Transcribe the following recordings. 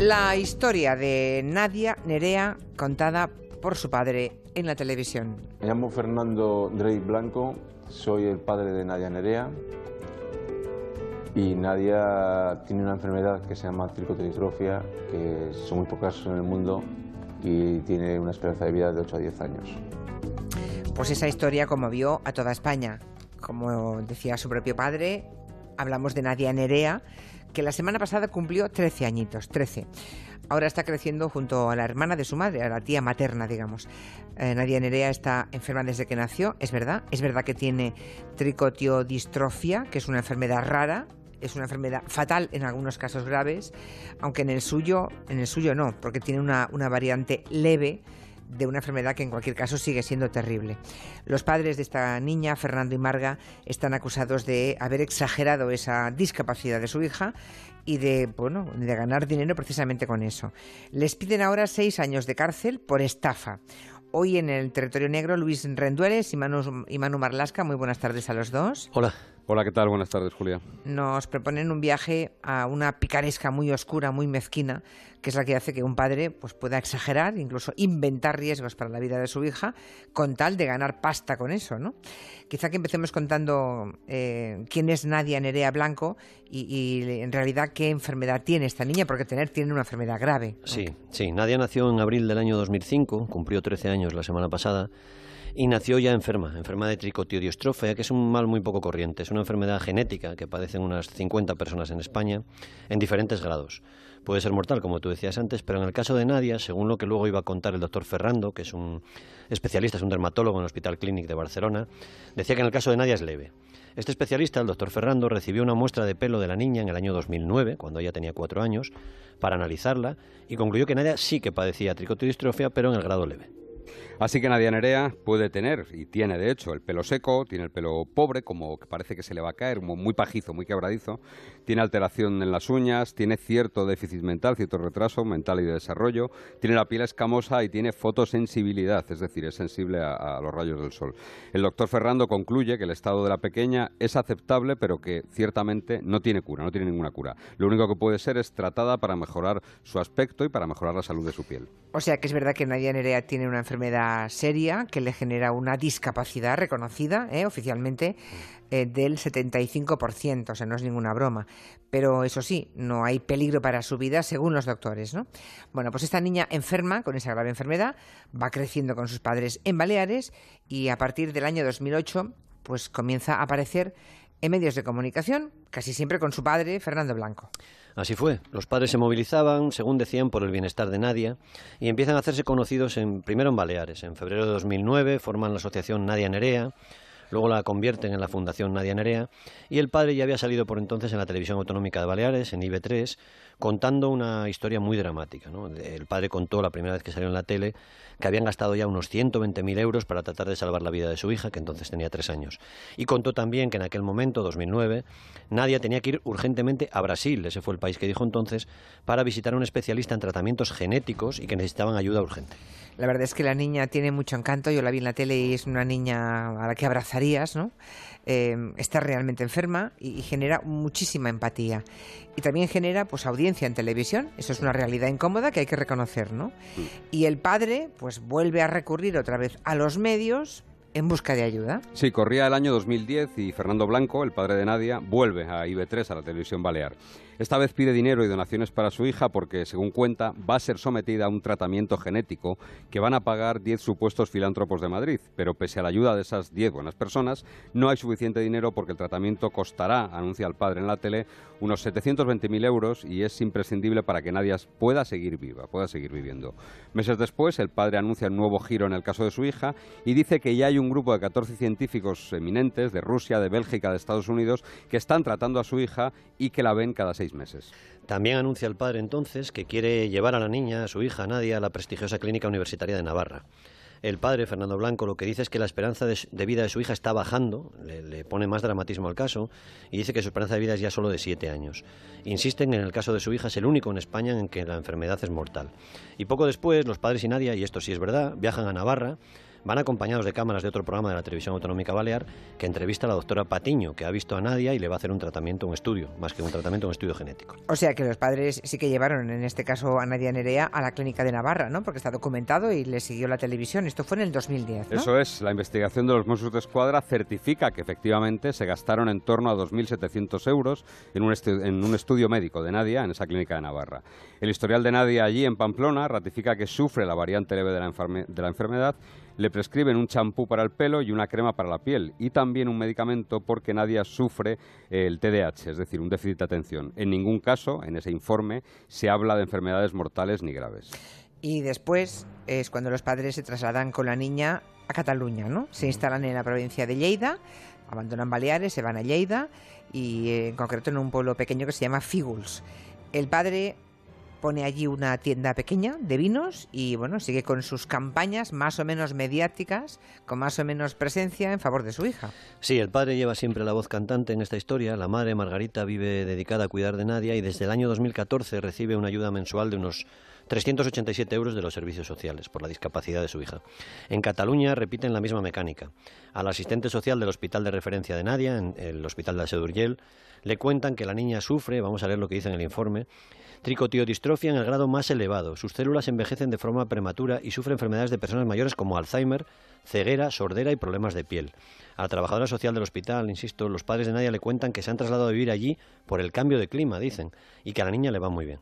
La historia de Nadia Nerea contada por su padre en la televisión. Me llamo Fernando Drey Blanco, soy el padre de Nadia Nerea y Nadia tiene una enfermedad que se llama tricotodistrofia, que son muy pocos en el mundo y tiene una esperanza de vida de 8 a 10 años. Pues esa historia conmovió a toda España. Como decía su propio padre, hablamos de Nadia Nerea, que la semana pasada cumplió 13 añitos, 13. Ahora está creciendo junto a la hermana de su madre, a la tía materna, digamos. Eh, Nadia Nerea está enferma desde que nació, es verdad. Es verdad que tiene tricotiodistrofia, que es una enfermedad rara, es una enfermedad fatal en algunos casos graves, aunque en el suyo, en el suyo no, porque tiene una, una variante leve de una enfermedad que en cualquier caso sigue siendo terrible. Los padres de esta niña, Fernando y Marga, están acusados de haber exagerado esa discapacidad de su hija y de, bueno, de ganar dinero precisamente con eso. Les piden ahora seis años de cárcel por estafa. Hoy en el territorio negro, Luis Rendueles y Manu, y Manu Marlasca, muy buenas tardes a los dos. Hola. Hola, ¿qué tal? Buenas tardes, Julia. Nos proponen un viaje a una picaresca muy oscura, muy mezquina, que es la que hace que un padre pues, pueda exagerar, incluso inventar riesgos para la vida de su hija, con tal de ganar pasta con eso, ¿no? Quizá que empecemos contando eh, quién es Nadia Nerea Blanco y, y, en realidad qué enfermedad tiene esta niña, porque tener tiene una enfermedad grave. Sí, sí. Nadia nació en abril del año 2005, cumplió 13 años la semana pasada y nació ya enferma, enferma de tricotiodistrofia, que es un mal muy poco corriente. Es una enfermedad genética que padecen unas 50 personas en España en diferentes grados. Puede ser mortal, como tú decías antes, pero en el caso de Nadia, según lo que luego iba a contar el doctor Ferrando, que es un especialista, es un dermatólogo en el Hospital Clínic de Barcelona, decía que en el caso de Nadia es leve. Este especialista, el doctor Ferrando, recibió una muestra de pelo de la niña en el año 2009, cuando ella tenía cuatro años, para analizarla y concluyó que Nadia sí que padecía tricotiodistrofia, pero en el grado leve. Así que Nadia Nerea puede tener, y tiene de hecho, el pelo seco, tiene el pelo pobre, como que parece que se le va a caer, muy pajizo, muy quebradizo, tiene alteración en las uñas, tiene cierto déficit mental, cierto retraso mental y de desarrollo, tiene la piel escamosa y tiene fotosensibilidad, es decir, es sensible a, a los rayos del sol. El doctor Ferrando concluye que el estado de la pequeña es aceptable, pero que ciertamente no tiene cura, no tiene ninguna cura. Lo único que puede ser es tratada para mejorar su aspecto y para mejorar la salud de su piel. O sea que es verdad que Nadia Nerea tiene una enfermedad seria que le genera una discapacidad reconocida ¿eh? oficialmente eh, del 75%, o sea, no es ninguna broma. Pero eso sí, no hay peligro para su vida según los doctores, ¿no? Bueno, pues esta niña enferma con esa grave enfermedad va creciendo con sus padres en Baleares y a partir del año 2008 pues comienza a aparecer en medios de comunicación, casi siempre con su padre, Fernando Blanco. Así fue. Los padres se movilizaban, según decían, por el bienestar de Nadia y empiezan a hacerse conocidos en, primero en Baleares. En febrero de 2009 forman la asociación Nadia Nerea, luego la convierten en la Fundación Nadia Nerea y el padre ya había salido por entonces en la televisión autonómica de Baleares, en IB3, contando una historia muy dramática. ¿no? El padre contó la primera vez que salió en la tele que habían gastado ya unos 120.000 euros para tratar de salvar la vida de su hija, que entonces tenía tres años. Y contó también que en aquel momento, 2009, Nadia tenía que ir urgentemente a Brasil, ese fue el país que dijo entonces, para visitar a un especialista en tratamientos genéticos y que necesitaban ayuda urgente. La verdad es que la niña tiene mucho encanto, yo la vi en la tele y es una niña a la que abrazarías, ¿no? Eh, está realmente enferma y, y, genera muchísima empatía. Y también genera pues audiencia en televisión, eso es una realidad incómoda que hay que reconocer, ¿no? Y el padre pues vuelve a recurrir otra vez a los medios en busca de ayuda. Sí, corría el año 2010 y Fernando Blanco, el padre de Nadia, vuelve a IB3, a la televisión balear. Esta vez pide dinero y donaciones para su hija porque, según cuenta, va a ser sometida a un tratamiento genético que van a pagar 10 supuestos filántropos de Madrid. Pero pese a la ayuda de esas 10 buenas personas, no hay suficiente dinero porque el tratamiento costará, anuncia el padre en la tele, unos 720.000 euros y es imprescindible para que Nadia pueda seguir viva, pueda seguir viviendo. Meses después, el padre anuncia un nuevo giro en el caso de su hija y dice que ya hay un grupo de 14 científicos eminentes de Rusia, de Bélgica, de Estados Unidos que están tratando a su hija y que la ven cada seis meses. También anuncia el padre entonces que quiere llevar a la niña, a su hija Nadia, a la prestigiosa Clínica Universitaria de Navarra. El padre, Fernando Blanco, lo que dice es que la esperanza de, vida de su hija está bajando, le, le, pone más dramatismo al caso, y dice que su esperanza de vida es ya solo de siete años. Insisten en el caso de su hija es el único en España en que la enfermedad es mortal. Y poco después, los padres y Nadia, y esto sí es verdad, viajan a Navarra, Van acompañados de cámaras de otro programa de la televisión autonómica balear que entrevista a la doctora Patiño, que ha visto a Nadia y le va a hacer un tratamiento, un estudio, más que un tratamiento, un estudio genético. O sea que los padres sí que llevaron, en este caso, a Nadia Nerea a la clínica de Navarra, ¿no? Porque está documentado y le siguió la televisión. Esto fue en el 2010, ¿no? Eso es. La investigación de los Mossos de Escuadra certifica que efectivamente se gastaron en torno a 2.700 euros en un, en un estudio médico de Nadia en esa clínica de Navarra. El historial de Nadia allí en Pamplona ratifica que sufre la variante leve de la, de la enfermedad le prescriben un champú para el pelo y una crema para la piel y también un medicamento porque Nadia sufre el TDAH, es decir, un déficit de atención. En ningún caso, en ese informe, se habla de enfermedades mortales ni graves. Y después es cuando los padres se trasladan con la niña a Cataluña, ¿no? Se instalan en la provincia de Lleida, abandonan Baleares, se van a Lleida y en concreto en un pueblo pequeño que se llama Fígols. El padre pone allí una tienda pequeña de vinos y bueno, sigue con sus campañas más o menos mediáticas, con más o menos presencia en favor de su hija. Sí, el padre lleva siempre la voz cantante en esta historia. La madre Margarita vive dedicada a cuidar de Nadia y desde el año 2014 recibe una ayuda mensual de unos 387 euros de los servicios sociales por la discapacidad de su hija. En Cataluña repiten la misma mecánica. Al asistente social del hospital de referencia de Nadia, en el hospital de Sedurgel, le cuentan que la niña sufre, vamos a leer lo que dice en el informe, tricotiodistrofia en el grado más elevado. Sus células envejecen de forma prematura y sufre enfermedades de personas mayores como Alzheimer, ceguera, sordera y problemas de piel. A la trabajadora social del hospital, insisto, los padres de Nadia le cuentan que se han trasladado a vivir allí por el cambio de clima, dicen, y que a la niña le va muy bien.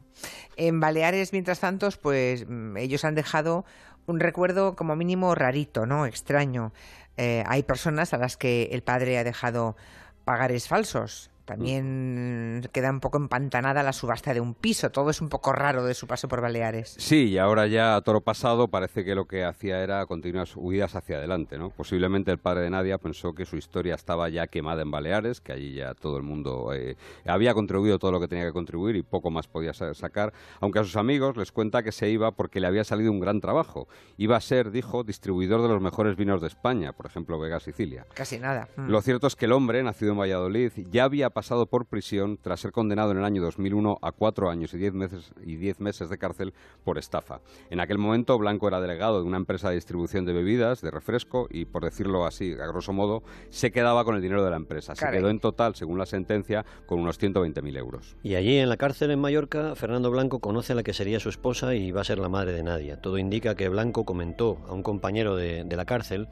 En Baleares, mientras tanto, pues mm, ellos han dejado un recuerdo como mínimo rarito, ¿no? Extraño. Eh, hay personas a las que el padre ha dejado pagares falsos también queda un poco empantanada la subasta de un piso. Todo es un poco raro de su paso por Baleares. Sí, y ahora ya a toro pasado parece que lo que hacía era continuas huidas hacia adelante. ¿no? Posiblemente el padre de Nadia pensó que su historia estaba ya quemada en Baleares, que allí ya todo el mundo eh, había contribuido todo lo que tenía que contribuir y poco más podía sacar. Aunque a sus amigos les cuenta que se iba porque le había salido un gran trabajo. Iba a ser, dijo, distribuidor de los mejores vinos de España, por ejemplo, Vega Sicilia. Casi nada. Mm. Lo cierto es que el hombre, nacido en Valladolid, ya había pasado por prisión tras ser condenado en el año 2001 a cuatro años y diez meses, y diez meses de cárcel por estafa. En aquel momento, Blanco era delegado de una empresa de distribución de bebidas, de refresco, y por decirlo así, a grosso modo, se quedaba con el dinero de la empresa. Se quedó en total, según la sentencia, con unos 120.000 euros. Y allí, en la cárcel en Mallorca, Fernando Blanco conoce a la que sería su esposa y va a ser la madre de Nadia. Todo indica que Blanco comentó a un compañero de, de la cárcel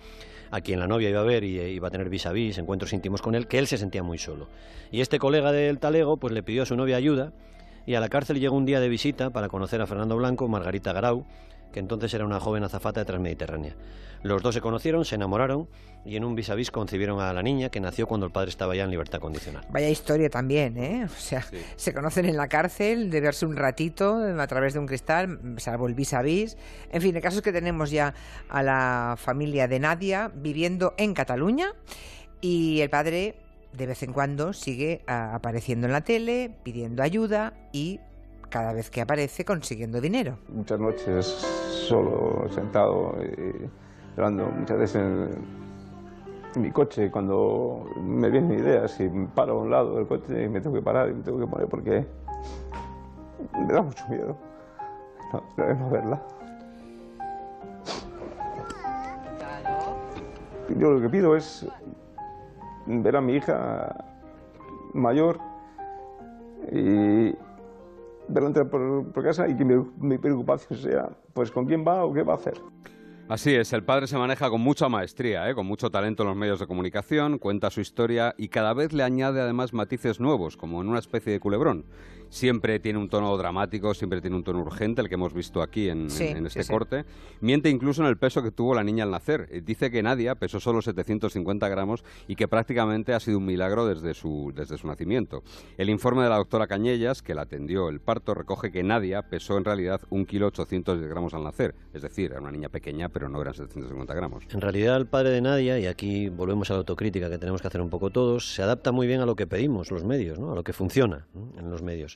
a quien la novia iba a ver y eh, iba a tener vis a vis, encuentros íntimos con él, que él se sentía muy solo. Y este colega del talego pues le pidió a su novia ayuda y a la cárcel llegó un día de visita para conocer a Fernando Blanco, Margarita Garau, que entonces era una joven azafata de Transmediterránea. Los dos se conocieron, se enamoraron y en un vis a vis concibieron a la niña que nació cuando el padre estaba ya en libertad condicional. Vaya historia también, ¿eh? O sea, se conocen en la cárcel, de verse un ratito a través de un cristal, salvo el vis a vis. En fin, el caso es que tenemos ya a la familia de Nadia viviendo en Cataluña y el padre de vez en cuando sigue ah, apareciendo en la tele, pidiendo ayuda y cada vez que aparece consiguiendo dinero. Muchas noches solo, sentado, y muchas veces en, mi coche cuando me vienen ideas y paro a un lado del coche y me tengo que parar y me tengo que poner porque me da mucho miedo no, no verla. Yo lo que pido es ver a mi hija mayor y verla entrar por, casa y que mi, preocupación sea, pues, con quién va o qué va a hacer. Así es, el padre se maneja con mucha maestría, ¿eh? con mucho talento en los medios de comunicación, cuenta su historia y cada vez le añade además matices nuevos, como en una especie de culebrón siempre tiene un tono dramático, siempre tiene un tono urgente, el que hemos visto aquí en, este corte. Miente incluso en el peso que tuvo la niña al nacer. Eh, dice que Nadia pesó solo 750 gramos y que prácticamente ha sido un milagro desde su, desde su nacimiento. El informe de la doctora Cañellas, que la atendió el parto, recoge que Nadia pesó en realidad un kilo 800 gramos al nacer. Es decir, era una niña pequeña, pero no eran 750 gramos. En realidad, el padre de Nadia, y aquí volvemos a la autocrítica que tenemos que hacer un poco todos, se adapta muy bien a lo que pedimos los medios, ¿no? a lo que funciona en los medios.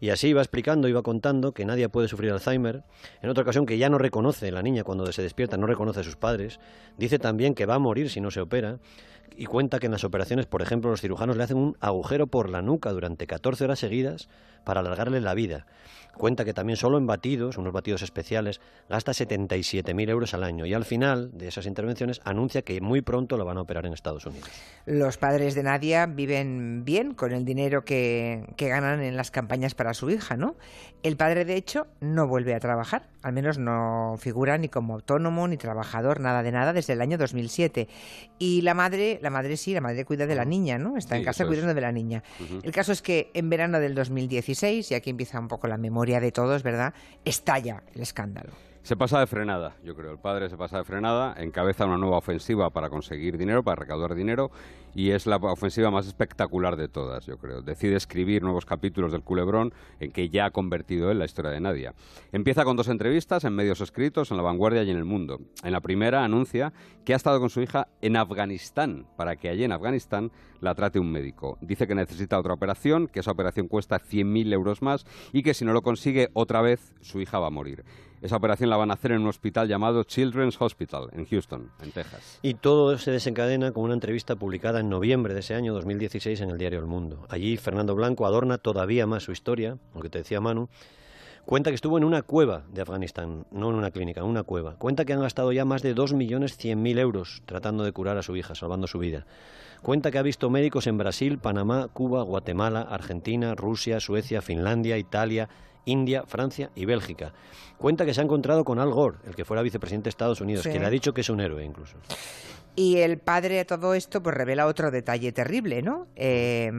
Y así iba explicando, iba contando que nadie puede sufrir Alzheimer. En otra ocasión que ya no reconoce la niña cuando se despierta, no reconoce a sus padres. Dice también que va a morir si no se opera. Y cuenta que en las operaciones, por ejemplo, los cirujanos le hacen un agujero por la nuca durante 14 horas seguidas para alargarle la vida. Cuenta que también solo en batidos, unos batidos especiales, gasta 77.000 euros al año. Y al final de esas intervenciones anuncia que muy pronto lo van a operar en Estados Unidos. Los padres de Nadia viven bien con el dinero que, que ganan en las campañas para su hija, ¿no? El padre, de hecho, no vuelve a trabajar, al menos no figura ni como autónomo ni trabajador, nada de nada, desde el año 2007. Y la madre, la madre sí, la madre cuida de la niña, ¿no? Está en casa es. cuidando de la niña. El caso es que en verano del 2016, y aquí empieza un poco la memoria de todos, ¿verdad? Estalla el escándalo. Se pasa de frenada, yo creo. El padre se pasa de frenada, encabeza una nueva ofensiva para conseguir dinero, para recaudar dinero, y es la ofensiva más espectacular de todas, yo creo. Decide escribir nuevos capítulos del culebrón en que ya ha convertido él la historia de Nadia. Empieza con dos entrevistas en medios escritos, en La Vanguardia y en El Mundo. En la primera anuncia que ha estado con su hija en Afganistán, para que allí en Afganistán la trate un médico. Dice que necesita otra operación, que esa operación cuesta 100.000 euros más y que si no lo consigue otra vez su hija va a morir. Esa operación la van a hacer en un hospital llamado Children's Hospital, en Houston, en Texas. Y todo se desencadena con una entrevista publicada en noviembre de ese año 2016 en el diario El Mundo. Allí Fernando Blanco adorna todavía más su historia, aunque te decía Manu. Cuenta que estuvo en una cueva de Afganistán, no en una clínica, en una cueva. Cuenta que han gastado ya más de 2.100.000 euros tratando de curar a su hija, salvando su vida. Cuenta que ha visto médicos en Brasil, Panamá, Cuba, Guatemala, Argentina, Rusia, Suecia, Finlandia, Italia, India, Francia y Bélgica. Cuenta que se ha encontrado con Al Gore, el que fuera vicepresidente de Estados Unidos, Sí. que le ha dicho que es un héroe incluso. Y el padre a todo esto pues revela otro detalle terrible, ¿no? Eh,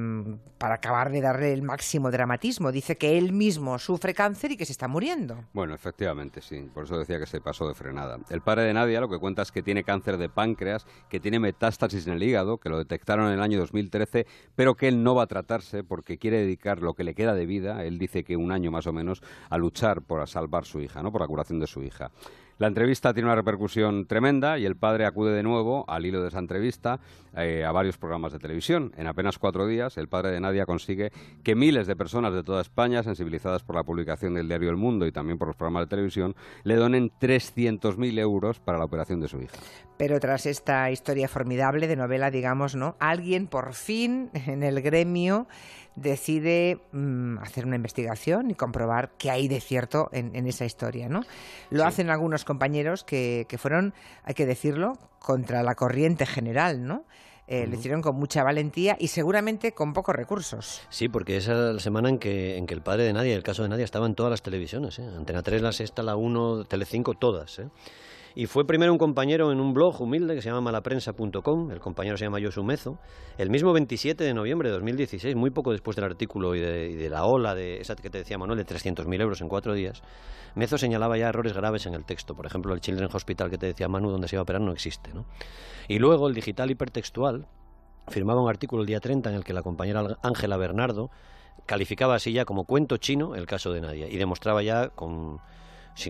para acabar de darle el máximo dramatismo. Dice que él mismo sufre cáncer y que se está muriendo. Bueno, efectivamente, sí. Por eso decía que se pasó de frenada. El padre de Nadia lo que cuenta es que tiene cáncer de páncreas, que tiene metástasis en el hígado, que lo detectaron en el año 2013, pero que él no va a tratarse porque quiere dedicar lo que le queda de vida, él dice que un año más o menos, a luchar por salvar su hija, ¿no? por la curación de su hija. La entrevista tiene una repercusión tremenda y el padre acude de nuevo al hilo de esa entrevista eh, a varios programas de televisión. En apenas cuatro días, el padre de Nadia consigue que miles de personas de toda España, sensibilizadas por la publicación del diario El Mundo y también por los programas de televisión, le donen 300.000 euros para la operación de su hija. Pero tras esta historia formidable de novela, digamos, ¿no? Alguien por fin en el gremio decide mm, hacer una investigación y comprobar qué hay de cierto en, en esa historia, ¿no? Lo hacen algunos compañeros que, que fueron, hay que decirlo, contra la corriente general, ¿no? Eh, Lo hicieron con mucha valentía y seguramente con pocos recursos. Sí, porque esa es la semana en que, en que el padre de Nadia, el caso de Nadia, estaba en todas las televisiones. ¿eh? Antena 3, La Sexta, La 1, Telecinco, todas. ¿eh? Y fue primero un compañero en un blog humilde que se llama malaprensa.com, el compañero se llama Josu Mezo, el mismo 27 de noviembre de 2016, muy poco después del artículo y de, la ola de esa que te decía Manuel, de 300.000 euros en cuatro días, Mezo señalaba ya errores graves en el texto. Por ejemplo, el Children's Hospital que te decía Manu, donde se iba a operar, no existe. ¿no? Y luego el digital hipertextual firmaba un artículo el día 30 en el que la compañera Ángela Bernardo calificaba así ya como cuento chino el caso de Nadia y demostraba ya con,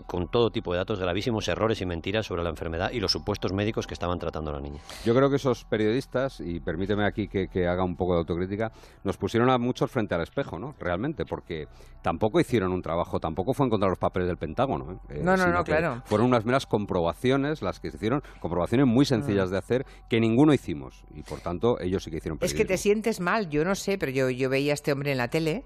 con todo tipo de datos gravísimos errores y mentiras sobre la enfermedad y los supuestos médicos que estaban tratando a la niña. Yo creo que esos periodistas, y permíteme aquí que, que haga un poco de autocrítica, nos pusieron a muchos frente al espejo, ¿no? Realmente, porque tampoco hicieron un trabajo, tampoco fue encontrar los papeles del Pentágono. ¿eh? Eh, No, no, no, claro. Fueron unas meras comprobaciones las que se hicieron, comprobaciones muy sencillas Mm. de hacer, que ninguno hicimos. Y por tanto, ellos sí que hicieron Es que te periodismo. sientes mal, yo no sé, pero yo, yo veía a este hombre en la tele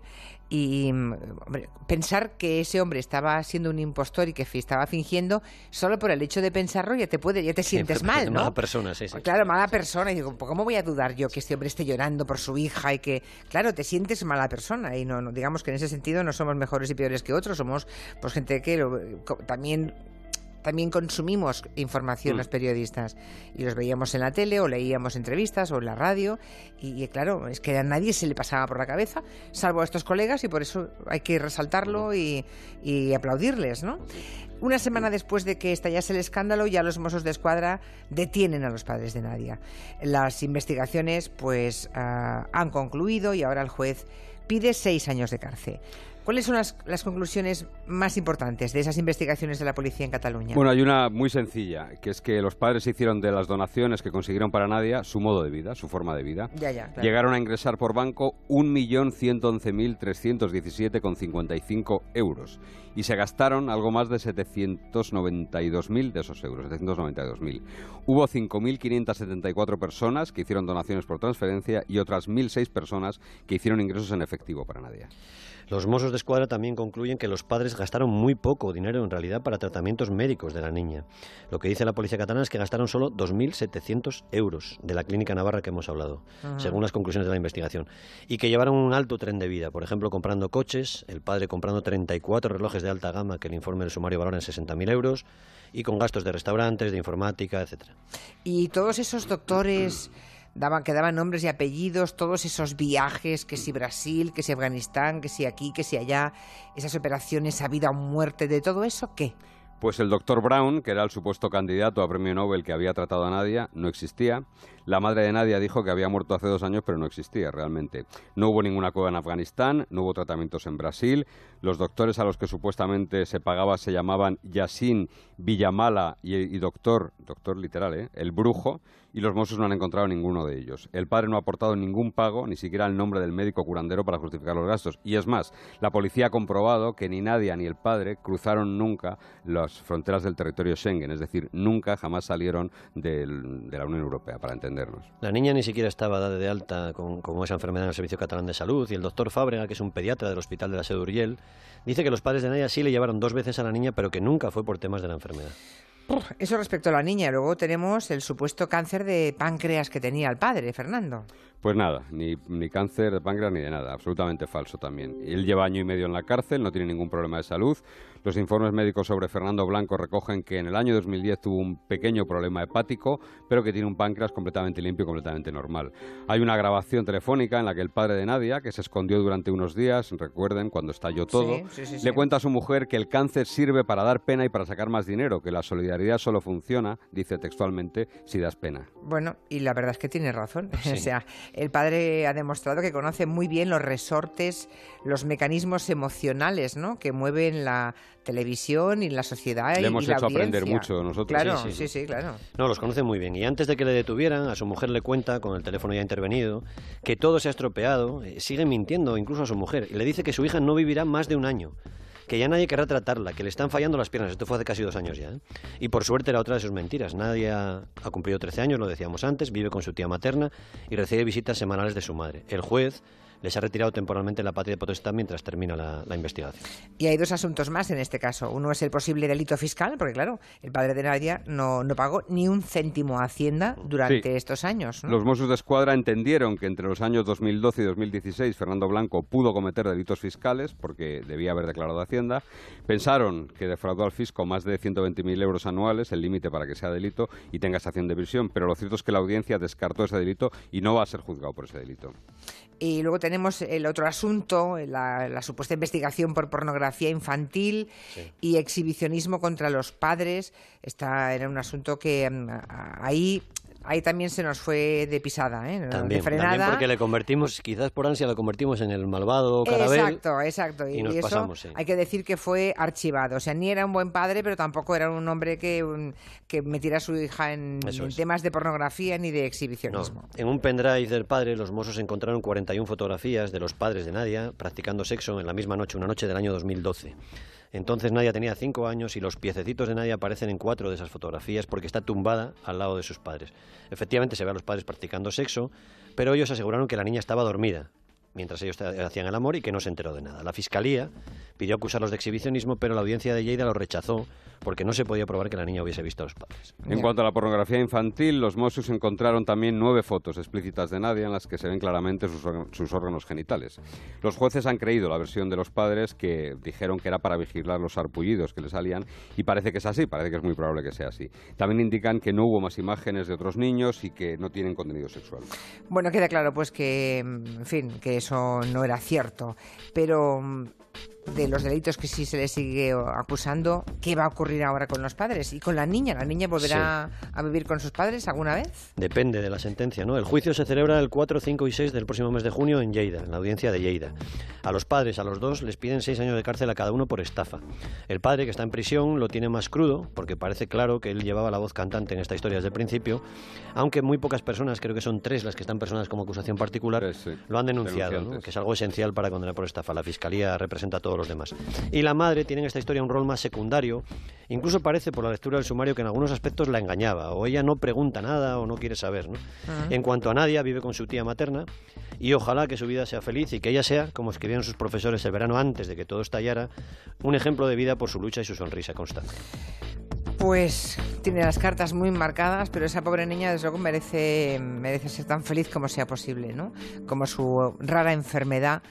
y mm, hombre, pensar que ese hombre estaba siendo un impostor y que estaba fingiendo, solo por el hecho de pensarlo ya te puede, ya te sientes mal, ¿no? Mala persona, sí, sí. Claro, mala persona. Y digo, ¿cómo voy a dudar yo que este hombre esté llorando por su hija y que, claro, te sientes mala persona? Y no, no digamos que en ese sentido no somos mejores y peores que otros, somos pues gente que lo- también también consumimos información Mm. los periodistas y los veíamos en la tele o leíamos entrevistas o en la radio y, y, claro, es que a nadie se le pasaba por la cabeza, salvo a estos colegas y por eso hay que resaltarlo y, y aplaudirles, ¿no? Una semana después de que estallase el escándalo, ya los Mossos de Escuadra detienen a los padres de Nadia. Las investigaciones, pues, ah, han concluido y ahora el juez pide seis años de cárcel. ¿Cuáles son las, las conclusiones más importantes de esas investigaciones de la policía en Cataluña? Bueno, hay una muy sencilla, que es que los padres hicieron de las donaciones que consiguieron para Nadia su modo de vida, su forma de vida. ya, ya, claro. Llegaron a ingresar por banco 1.111.317,55 euros y se gastaron algo más de 792.000 de esos euros, 792.000. Hubo 5.574 personas que hicieron donaciones por transferencia y otras 1.006 personas que hicieron ingresos en efectivo para Nadia. Los Mossos de Escuadra también concluyen que los padres gastaron muy poco dinero en realidad para tratamientos médicos de la niña. Lo que dice la policía catalana es que gastaron solo 2.700 euros de la clínica navarra que hemos hablado, según las conclusiones de la investigación. Y que llevaron un alto tren de vida, por ejemplo, comprando coches, el padre comprando 34 relojes de alta gama que el informe del sumario valora en 60.000 euros, y con gastos de restaurantes, de informática, etcétera. Y todos esos doctores daban, que daban nombres y apellidos, todos esos viajes, que si Brasil, que si Afganistán, que si aquí, que si allá, esas operaciones a vida o muerte, de todo eso, ¿qué? Pues el doctor Brown, que era el supuesto candidato a premio Nobel que había tratado a Nadia, no existía. La madre de Nadia dijo que había muerto hace dos años, pero no existía realmente. No hubo ninguna cueva en Afganistán, no hubo tratamientos en Brasil. Los doctores a los que supuestamente se pagaba se llamaban Yasin Villamala y, doctor, doctor literal, ¿eh? el brujo, y los Mossos no han encontrado ninguno de ellos. El padre no ha aportado ningún pago, ni siquiera el nombre del médico curandero para justificar los gastos. Y es más, la policía ha comprobado que ni Nadia ni el padre cruzaron nunca las fronteras del territorio Schengen, es decir, nunca jamás salieron del- de la Unión Europea, para entendernos. La niña ni siquiera estaba dada de alta con, con esa enfermedad en el Servicio Catalán de Salud y el doctor Fábrega, que es un pediatra del Hospital de la Sede Uriel, dice que los padres de Nadia sí le llevaron dos veces a la niña, pero que nunca fue por temas de la enfermedad. Eso respecto a la niña. Luego tenemos el supuesto cáncer de páncreas que tenía el padre, Fernando. Pues nada, ni, ni cáncer de páncreas ni de nada, absolutamente falso también. Él lleva año y medio en la cárcel, no tiene ningún problema de salud. Los informes médicos sobre Fernando Blanco recogen que en el año 2010 tuvo un pequeño problema hepático, pero que tiene un páncreas completamente limpio y completamente normal. Hay una grabación telefónica en la que el padre de Nadia, que se escondió durante unos días, recuerden, cuando estalló todo, Sí, sí, sí, sí. le cuenta a su mujer que el cáncer sirve para dar pena y para sacar más dinero, que la solidaridad solo funciona, dice textualmente, si das pena. Bueno, y la verdad es que tiene razón. O sea, el padre ha demostrado que conoce muy bien los resortes, los mecanismos emocionales, ¿no? Que mueven la televisión y la sociedad. Le y- hemos y la hecho aprender audiencia. mucho nosotros. Claro, Sí, sí, sí, sí, claro. No, los conoce muy bien. Y antes de que le detuvieran, a su mujer le cuenta, con el teléfono ya intervenido, que todo se ha estropeado, eh, sigue mintiendo incluso a su mujer, y le dice que su hija no vivirá más de un año. Que ya nadie querrá tratarla, que le están fallando las piernas. Esto fue hace casi dos años ya. ¿eh? Y por suerte era otra de sus mentiras. Nadie ha, cumplido 13 años, lo decíamos antes, vive con su tía materna y recibe visitas semanales de su madre. El juez les ha retirado temporalmente la patria de potestad mientras termina la, la investigación. Y hay dos asuntos más en este caso. Uno es el posible delito fiscal, porque claro, el padre de Nadia no, no pagó ni un céntimo a Hacienda durante Sí. estos años. ¿no? Los Mossos de Escuadra entendieron que entre los años 2012 y 2016 Fernando Blanco pudo cometer delitos fiscales porque debía haber declarado a Hacienda. Pensaron que defraudó al fisco más de 120.000 euros anuales, el límite para que sea delito y tenga estación de prisión. Pero lo cierto es que la audiencia descartó ese delito y no va a ser juzgado por ese delito. Y luego tenemos el otro asunto, la, la supuesta investigación por pornografía infantil y exhibicionismo contra los padres. Esta era un asunto que mm, ahí, ahí también se nos fue de pisada, ¿eh? También, de frenada. también porque le convertimos, quizás por ansia, lo convertimos en el malvado Carabel. Exacto, exacto. y nos eso pasamos, sí. hay que decir que fue archivado. O sea, ni era un buen padre, pero tampoco era un hombre que, un- que metiera a su hija en, temas de pornografía ni de No, exhibicionismo. en un pendrive del padre, los Mossos encontraron 41 fotografías de los padres de Nadia practicando sexo en la misma noche, una noche del año 2012. Entonces Nadia tenía 5 años y los piececitos de Nadia aparecen en cuatro de esas fotografías porque está tumbada al lado de sus padres. Efectivamente se ve a los padres practicando sexo, pero ellos aseguraron que la niña estaba dormida mientras ellos hacían el amor y que no se enteró de nada. La fiscalía pidió acusarlos de exhibicionismo, pero la audiencia de Lleida lo rechazó porque no se podía probar que la niña hubiese visto a los padres. En cuanto a la pornografía infantil, los Mossos encontraron también nueve fotos explícitas de Nadia en las que se ven claramente sus, sus órganos genitales. Los jueces han creído la versión de los padres que dijeron que era para vigilar los sarpullidos que le salían y parece que es así, parece que es muy probable que sea así. También indican que no hubo más imágenes de otros niños y que no tienen contenido sexual. Bueno, queda claro pues que, en fin, que eso no era cierto. Pero mm, de los delitos que sí se le sigue o, acusando, ¿qué va a ocurrir ahora con los padres? ¿Y con la niña? ¿La niña volverá a vivir con sus padres alguna vez? Depende de la sentencia, ¿no? El juicio se celebra el 4, 5 y 6 del próximo mes de junio en Lleida, en la audiencia de Lleida. A los padres, a los dos, les piden seis años de cárcel a cada uno por estafa. El padre, que está en prisión, lo tiene más crudo, porque parece claro que él llevaba la voz cantante en esta historia desde el principio, aunque muy pocas personas, creo que son tres las que están personadas como acusación particular, sí. lo han denunciado, que es algo esencial para condenar por estafa. La fiscalía representa a todos todos los demás. Y la madre tiene en esta historia un rol más secundario, incluso parece por la lectura del sumario que en algunos aspectos la engañaba, o ella no pregunta nada o no quiere saber. ¿no? En cuanto a Nadia, vive con su tía materna y ojalá que su vida sea feliz y que ella sea, como escribieron sus profesores el verano antes de que todo estallara, un ejemplo de vida por su lucha y su sonrisa constante. Pues tiene las cartas muy marcadas, pero esa pobre niña desde luego merece, merece ser tan feliz como sea posible, ¿no? Como su rara enfermedad,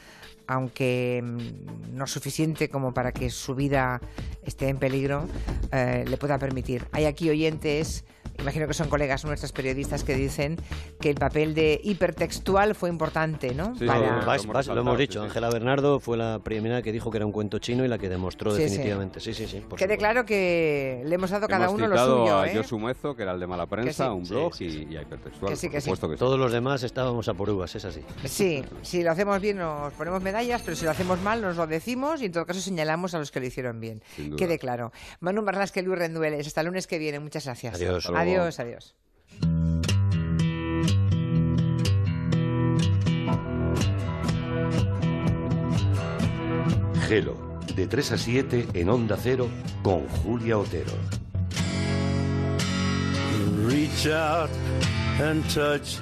aunque mm, no suficiente como para que su vida esté en peligro, eh, le pueda permitir. Hay aquí oyentes imagino que son colegas nuestros periodistas que dicen que el papel de hipertextual fue importante, ¿no? Sí, lo, hemos dicho. Ángela Bernardo fue la primera que dijo que era un cuento chino y la que demostró definitivamente. Sí, sí, sí. Quede claro que le hemos dado cada uno lo suyo. a ¿eh? Josu Muezo, que era el de Mala Prensa, un blog y, a hipertextual. Que sí, que sí. Todos los demás estábamos a por uvas, es así. Sí, si lo hacemos bien nos ponemos medallas, pero si lo hacemos mal nos lo decimos y en todo caso señalamos a los que lo hicieron bien. Quede claro. Manu que Luis Rendueles. Hasta el lunes que viene. Muchas gracias. Adiós. Adiós, adiós. Gelo, de 3 a 7 en Onda Cero con Julia Otero. Reach out and touch